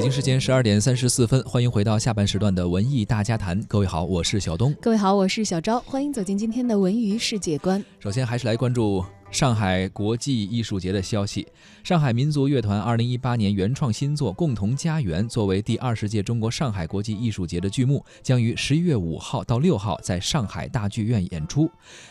北京时间十二点三十四分，欢迎回到下半时段的文艺大家谈。各位好，我是小东。各位好，我是小昭。欢迎走进今天的文娱世界观。首先，还是来关注。上海国际艺术节的消息，上海民族乐团二零一八年原创新作《共同家园》作为第二十届中国上海国际艺术节的剧目，将于十一月五号到六号在上海大剧院演出。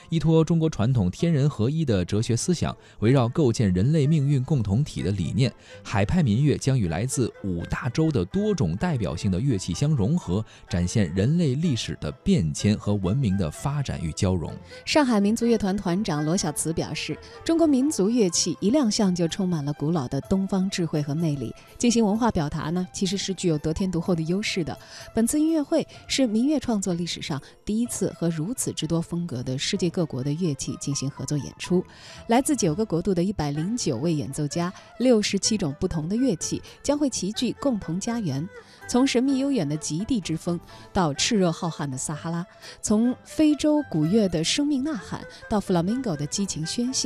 依托中国传统天人合一的哲学思想，围绕构建人类命运共同体的理念，海派民乐将与来自五大洲的多种代表性的乐器相融合，展现人类历史的变迁和文明的发展与交融。上海民族乐团团长罗小慈表示。中国民族乐器一亮相就充满了古老的东方智慧和魅力，进行文化表达呢，其实是具有得天独厚的优势的。本次音乐会是民乐创作历史上第一次和如此之多风格的世界各国的乐器进行合作演出，来自九个国度的一百零九位演奏家，六十七种不同的乐器将会齐聚共同家园。从神秘悠远的极地之风到炽热浩瀚的撒哈拉，从非洲古乐的生命呐喊到 flamingo 的激情宣泄，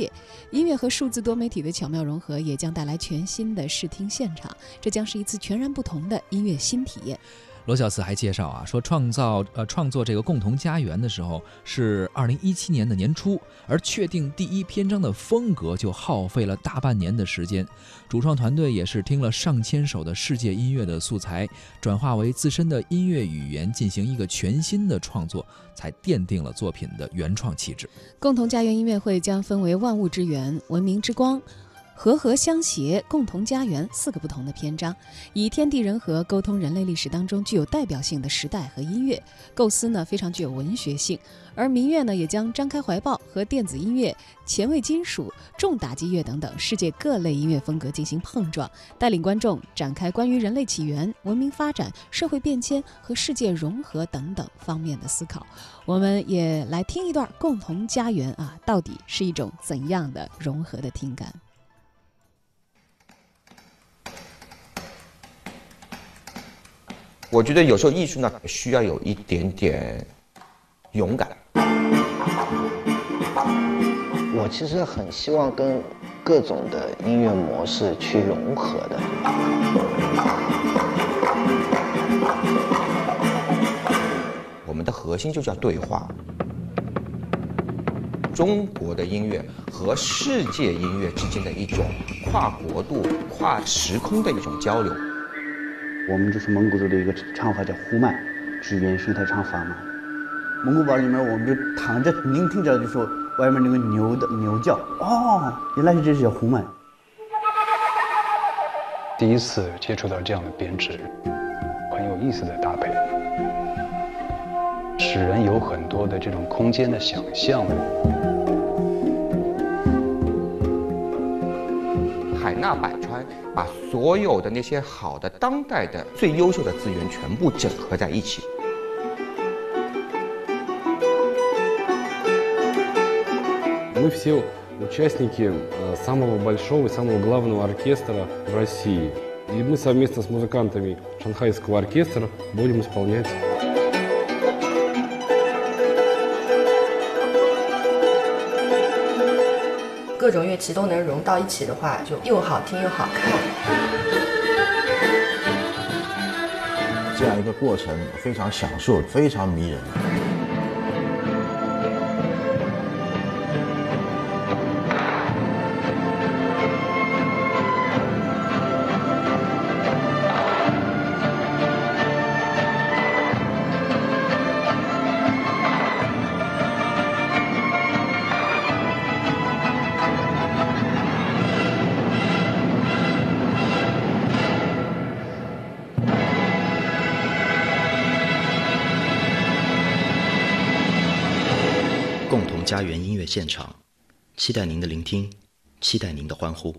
音乐和数字多媒体的巧妙融合也将带来全新的视听现场。这将是一次全然不同的音乐新体验。罗小慈还介绍啊，说创造呃创作这个共同家园的时候是二零一七年的年初，而确定第一篇章的风格就耗费了大半年的时间。主创团队也是听了上千首的世界音乐的素材，转化为自身的音乐语言，进行一个全新的创作，才奠定了作品的原创气质。共同家园音乐会将分为万物之源、文明之光。和和相携，共同家园，四个不同的篇章，以天地人和沟通人类历史当中具有代表性的时代和音乐构思呢，非常具有文学性。而民乐呢，也将张开怀抱和电子音乐、前卫金属、重打击乐等等世界各类音乐风格进行碰撞，带领观众展开关于人类起源、文明发展、社会变迁和世界融合等等方面的思考。我们也来听一段《共同家园》啊，到底是一种怎样的融合的听感？我觉得有时候艺术呢，需要有一点点勇敢。我其实很希望跟各种的音乐模式去融合的。我们的核心就叫对话。中国的音乐和世界音乐之间的一种跨国度、跨时空的一种交流。我们就是蒙古族的一个唱法，叫呼麦，是原生态唱法嘛。蒙古包里面，我们就躺着聆听着，就说外面那个牛的牛叫，哦，原来是这是叫呼麦。第一次接触到这样的编制，很有意思的搭配，使人有很多的这种空间的想象。海纳百川，把所有的那些好的当代的最优秀的资源全部整合在一起。Мы все участники самого большого и самого главного оркестра в России. И мы совместно с музыкантами Шанхайского оркестра будем исполнять 各种乐器都能融到一起的话，就又好听又好看。这样一个过程非常享受，非常迷人。家园音乐现场，期待您的聆听，期待您的欢呼。